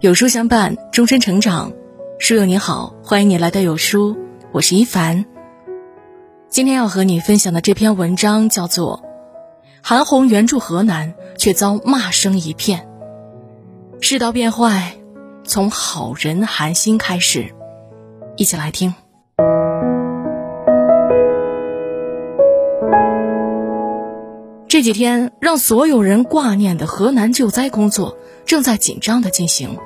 有书相伴，终身成长。书友你好，欢迎你来到有书，我是一凡。今天要和你分享的这篇文章叫做《韩红援助河南，却遭骂声一片》。世道变坏，从好人寒心开始，一起来听。这几天，让所有人挂念的河南救灾工作正在紧张的进行。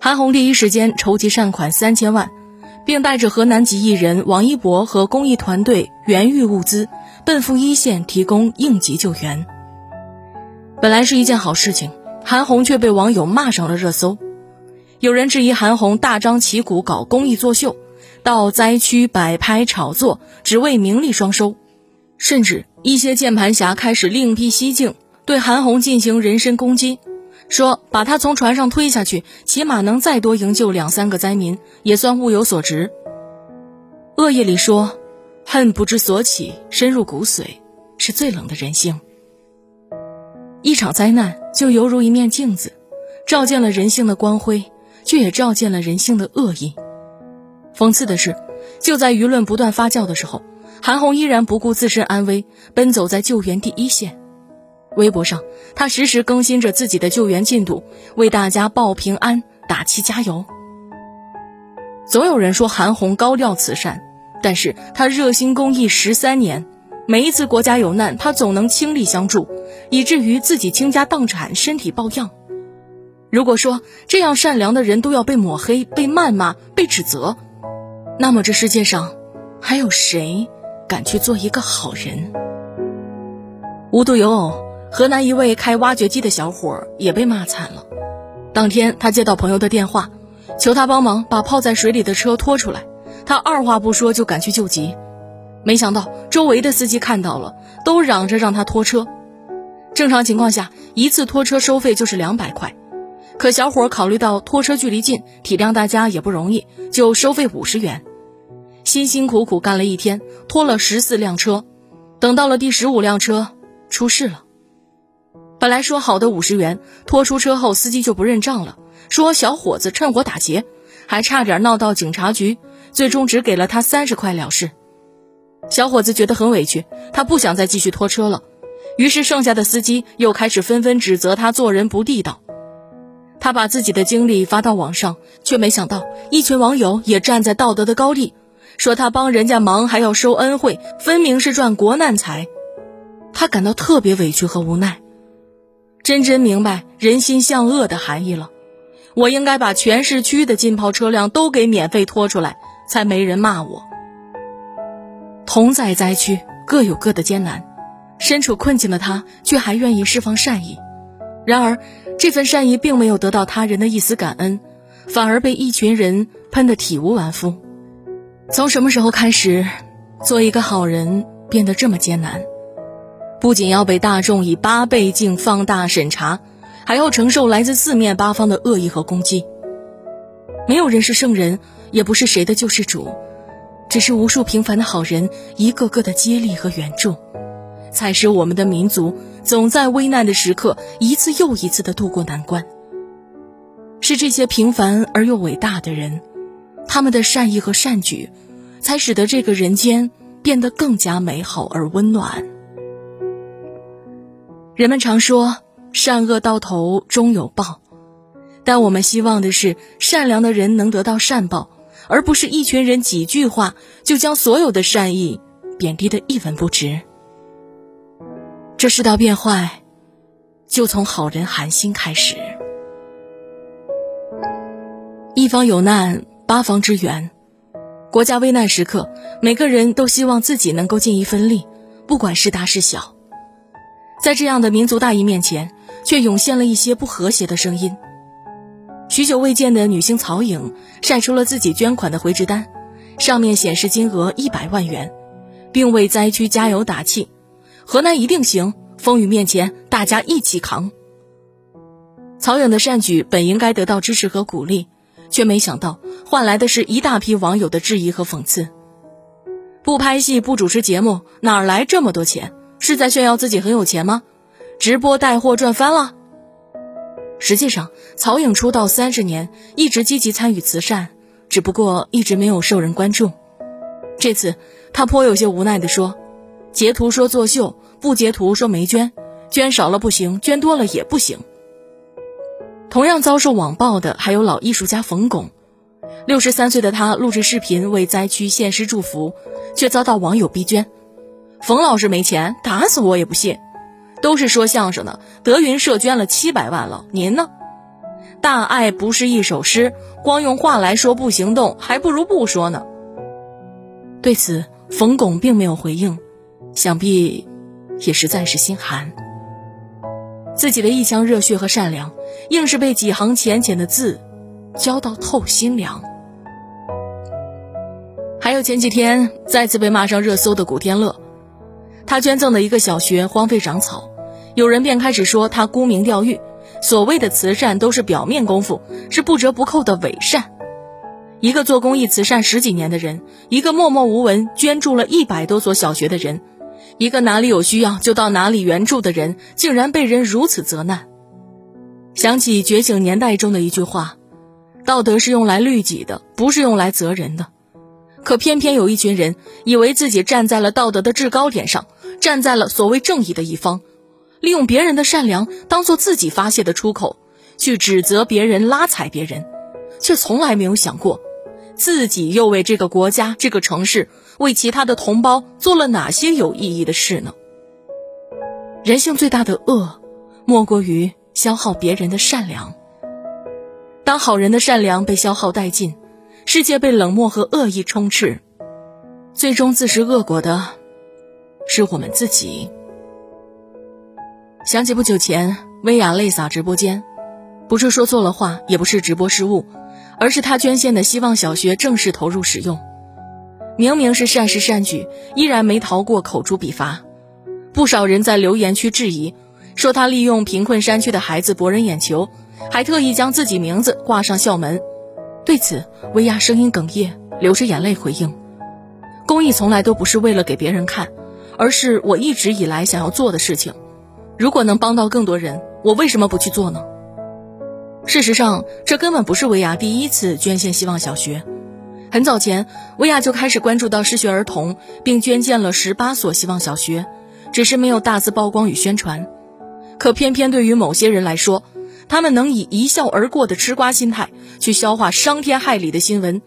韩红第一时间筹集善款三千万，并带着河南籍艺人王一博和公益团队援豫物资，奔赴一线提供应急救援。本来是一件好事情，韩红却被网友骂上了热搜。有人质疑韩红大张旗鼓搞公益作秀，到灾区摆拍炒作，只为名利双收。甚至一些键盘侠开始另辟蹊径，对韩红进行人身攻击，说把她从船上推下去，起码能再多营救两三个灾民，也算物有所值。恶夜里说，恨不知所起，深入骨髓，是最冷的人性。一场灾难就犹如一面镜子，照见了人性的光辉，却也照见了人性的恶意。讽刺的是，就在舆论不断发酵的时候。韩红依然不顾自身安危，奔走在救援第一线。微博上，她实时更新着自己的救援进度，为大家报平安、打气加油。总有人说韩红高调慈善，但是她热心公益十三年，每一次国家有难，她总能倾力相助，以至于自己倾家荡产、身体抱恙。如果说这样善良的人都要被抹黑、被谩骂、被指责，那么这世界上还有谁？敢去做一个好人。无独有偶，河南一位开挖掘机的小伙也被骂惨了。当天，他接到朋友的电话，求他帮忙把泡在水里的车拖出来。他二话不说就赶去救急。没想到周围的司机看到了，都嚷着让他拖车。正常情况下，一次拖车收费就是两百块，可小伙考虑到拖车距离近，体谅大家也不容易，就收费五十元。辛辛苦苦干了一天，拖了十四辆车，等到了第十五辆车，出事了。本来说好的五十元，拖出车后，司机就不认账了，说小伙子趁火打劫，还差点闹到警察局，最终只给了他三十块了事。小伙子觉得很委屈，他不想再继续拖车了，于是剩下的司机又开始纷纷指责他做人不地道。他把自己的经历发到网上，却没想到一群网友也站在道德的高地。说他帮人家忙还要收恩惠，分明是赚国难财。他感到特别委屈和无奈，真真明白人心向恶的含义了。我应该把全市区的浸泡车辆都给免费拖出来，才没人骂我。同在灾区，各有各的艰难，身处困境的他却还愿意释放善意。然而，这份善意并没有得到他人的一丝感恩，反而被一群人喷得体无完肤。从什么时候开始，做一个好人变得这么艰难？不仅要被大众以八倍镜放大审查，还要承受来自四面八方的恶意和攻击。没有人是圣人，也不是谁的救世主，只是无数平凡的好人一个个的接力和援助，才使我们的民族总在危难的时刻一次又一次的渡过难关。是这些平凡而又伟大的人。他们的善意和善举，才使得这个人间变得更加美好而温暖。人们常说善恶到头终有报，但我们希望的是善良的人能得到善报，而不是一群人几句话就将所有的善意贬低的一文不值。这世道变坏，就从好人寒心开始。一方有难。八方支援，国家危难时刻，每个人都希望自己能够尽一份力，不管是大是小。在这样的民族大义面前，却涌现了一些不和谐的声音。许久未见的女星曹颖晒出了自己捐款的回执单，上面显示金额一百万元，并为灾区加油打气：“河南一定行，风雨面前大家一起扛。”曹颖的善举本应该得到支持和鼓励。却没想到换来的是一大批网友的质疑和讽刺。不拍戏不主持节目，哪来这么多钱？是在炫耀自己很有钱吗？直播带货赚翻了？实际上，曹颖出道三十年，一直积极参与慈善，只不过一直没有受人关注。这次，他颇有些无奈地说：“截图说作秀，不截图说没捐，捐少了不行，捐多了也不行。”同样遭受网暴的还有老艺术家冯巩。六十三岁的他录制视频为灾区献诗祝福，却遭到网友逼捐。冯老师没钱，打死我也不信。都是说相声的，德云社捐了七百万了，您呢？大爱不是一首诗，光用话来说不行动，还不如不说呢。对此，冯巩并没有回应，想必也实在是心寒。自己的一腔热血和善良，硬是被几行浅浅的字浇到透心凉。还有前几天再次被骂上热搜的古天乐。他捐赠的一个小学荒废长草，有人便开始说他沽名钓誉，所谓的慈善都是表面功夫，是不折不扣的伪善。一个做公益慈善十几年的人，一个默默无闻捐助了一百多所小学的人，一个哪里有需要就到哪里援助的人，竟然被人如此责难。想起《觉醒年代》中的一句话：“道德是用来律己的，不是用来责人的。”可偏偏有一群人以为自己站在了道德的制高点上。站在了所谓正义的一方，利用别人的善良当做自己发泄的出口，去指责别人、拉踩别人，却从来没有想过，自己又为这个国家、这个城市、为其他的同胞做了哪些有意义的事呢？人性最大的恶，莫过于消耗别人的善良。当好人的善良被消耗殆尽，世界被冷漠和恶意充斥，最终自食恶果的。是我们自己。想起不久前薇娅泪洒直播间，不是说错了话，也不是直播失误，而是她捐献的希望小学正式投入使用。明明是善事善举，依然没逃过口诛笔伐。不少人在留言区质疑，说他利用贫困山区的孩子博人眼球，还特意将自己名字挂上校门。对此，薇娅声音哽咽，流着眼泪回应：“公益从来都不是为了给别人看。”而是我一直以来想要做的事情。如果能帮到更多人，我为什么不去做呢？事实上，这根本不是薇娅第一次捐献希望小学。很早前，薇娅就开始关注到失学儿童，并捐建了十八所希望小学，只是没有大肆曝光与宣传。可偏偏对于某些人来说，他们能以一笑而过的吃瓜心态去消化伤天害理的新闻。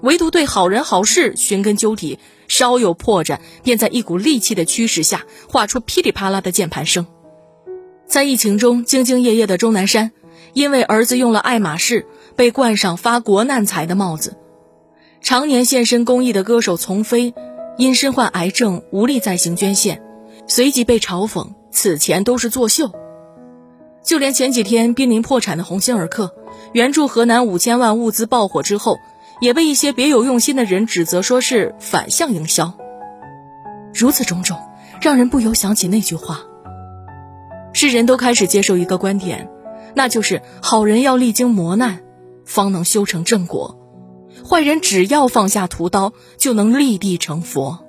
唯独对好人好事寻根究底，稍有破绽，便在一股戾气的驱使下，画出噼里啪啦的键盘声。在疫情中兢兢业业的钟南山，因为儿子用了爱马仕，被冠上发国难财的帽子；常年献身公益的歌手丛飞，因身患癌症无力再行捐献，随即被嘲讽此前都是作秀。就连前几天濒临破产的鸿星尔克，援助河南五千万物资爆火之后。也被一些别有用心的人指责说是反向营销。如此种种，让人不由想起那句话：世人都开始接受一个观点，那就是好人要历经磨难，方能修成正果；坏人只要放下屠刀，就能立地成佛。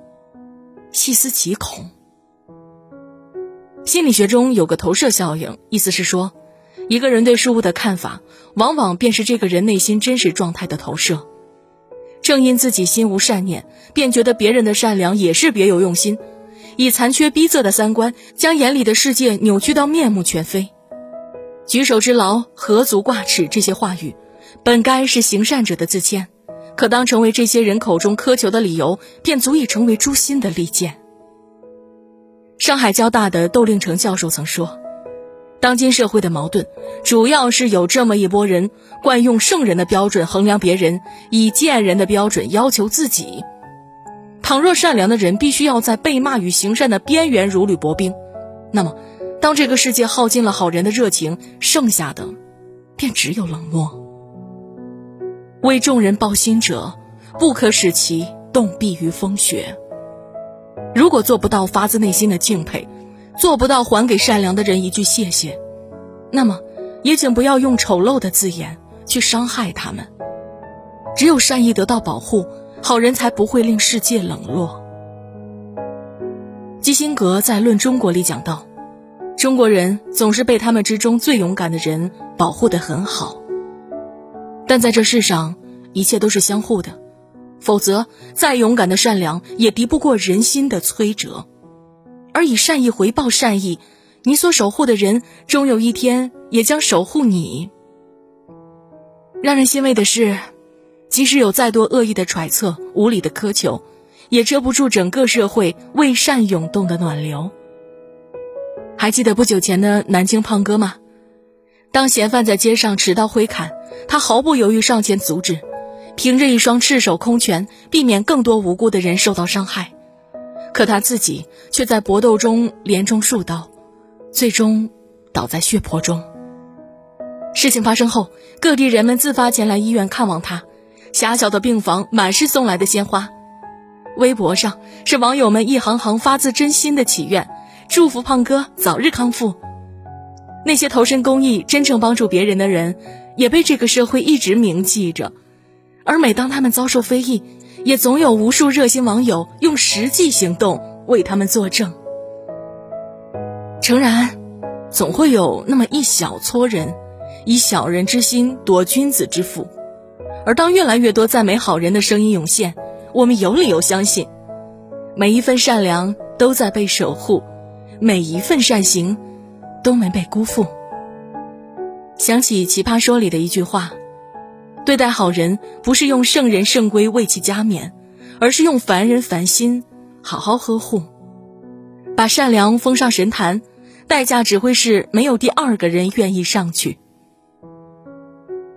细思极恐。心理学中有个投射效应，意思是说，一个人对事物的看法，往往便是这个人内心真实状态的投射。正因自己心无善念，便觉得别人的善良也是别有用心，以残缺逼仄的三观，将眼里的世界扭曲到面目全非。举手之劳，何足挂齿？这些话语，本该是行善者的自谦，可当成为这些人口中苛求的理由，便足以成为诛心的利剑。上海交大的窦令成教授曾说。当今社会的矛盾，主要是有这么一拨人惯用圣人的标准衡量别人，以贱人的标准要求自己。倘若善良的人必须要在被骂与行善的边缘如履薄冰，那么，当这个世界耗尽了好人的热情，剩下的便只有冷漠。为众人抱心者，不可使其冻毙于风雪。如果做不到发自内心的敬佩，做不到还给善良的人一句谢谢，那么，也请不要用丑陋的字眼去伤害他们。只有善意得到保护，好人才不会令世界冷落。基辛格在《论中国》里讲到：“中国人总是被他们之中最勇敢的人保护得很好。但在这世上，一切都是相互的，否则再勇敢的善良也敌不过人心的摧折。而以善意回报善意，你所守护的人，终有一天也将守护你。让人欣慰的是，即使有再多恶意的揣测、无理的苛求，也遮不住整个社会为善涌动的暖流。还记得不久前的南京胖哥吗？当嫌犯在街上持刀挥砍，他毫不犹豫上前阻止，凭着一双赤手空拳，避免更多无辜的人受到伤害。可他自己却在搏斗中连中数刀，最终倒在血泊中。事情发生后，各地人们自发前来医院看望他，狭小的病房满是送来的鲜花，微博上是网友们一行行发自真心的祈愿，祝福胖哥早日康复。那些投身公益、真正帮助别人的人，也被这个社会一直铭记着，而每当他们遭受非议，也总有无数热心网友用实际行动为他们作证。诚然，总会有那么一小撮人。以小人之心夺君子之腹，而当越来越多赞美好人的声音涌现，我们有理由相信，每一份善良都在被守护，每一份善行都没被辜负。想起《奇葩说》里的一句话：“对待好人，不是用圣人圣规为其加冕，而是用凡人凡心好好呵护，把善良封上神坛，代价只会是没有第二个人愿意上去。”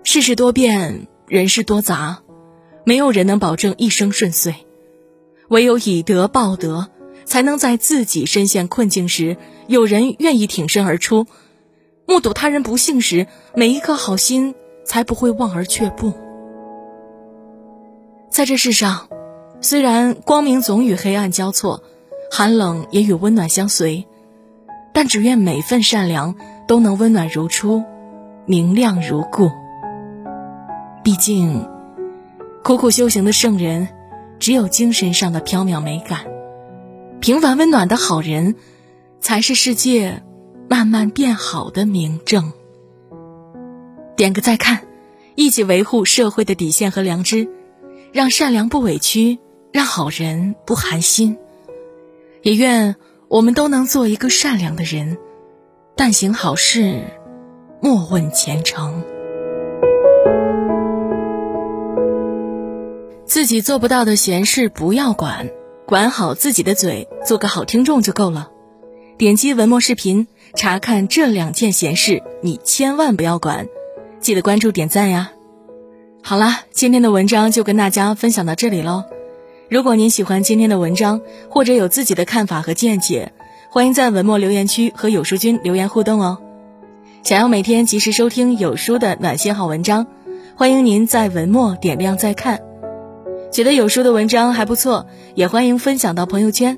世事多变，人事多杂，没有人能保证一生顺遂，唯有以德报德，才能在自己深陷困境时，有人愿意挺身而出；目睹他人不幸时，每一颗好心才不会望而却步。在这世上，虽然光明总与黑暗交错，寒冷也与温暖相随，但只愿每份善良都能温暖如初，明亮如故。毕竟，苦苦修行的圣人，只有精神上的缥缈美感；平凡温暖的好人，才是世界慢慢变好的明证。点个再看，一起维护社会的底线和良知，让善良不委屈，让好人不寒心。也愿我们都能做一个善良的人，但行好事，莫问前程。自己做不到的闲事不要管，管好自己的嘴，做个好听众就够了。点击文末视频查看这两件闲事，你千万不要管。记得关注点赞呀。好啦，今天的文章就跟大家分享到这里喽。如果您喜欢今天的文章，或者有自己的看法和见解，欢迎在文末留言区和有书君留言互动哦。想要每天及时收听有书的暖心好文章，欢迎您在文末点亮再看。觉得有书的文章还不错，也欢迎分享到朋友圈，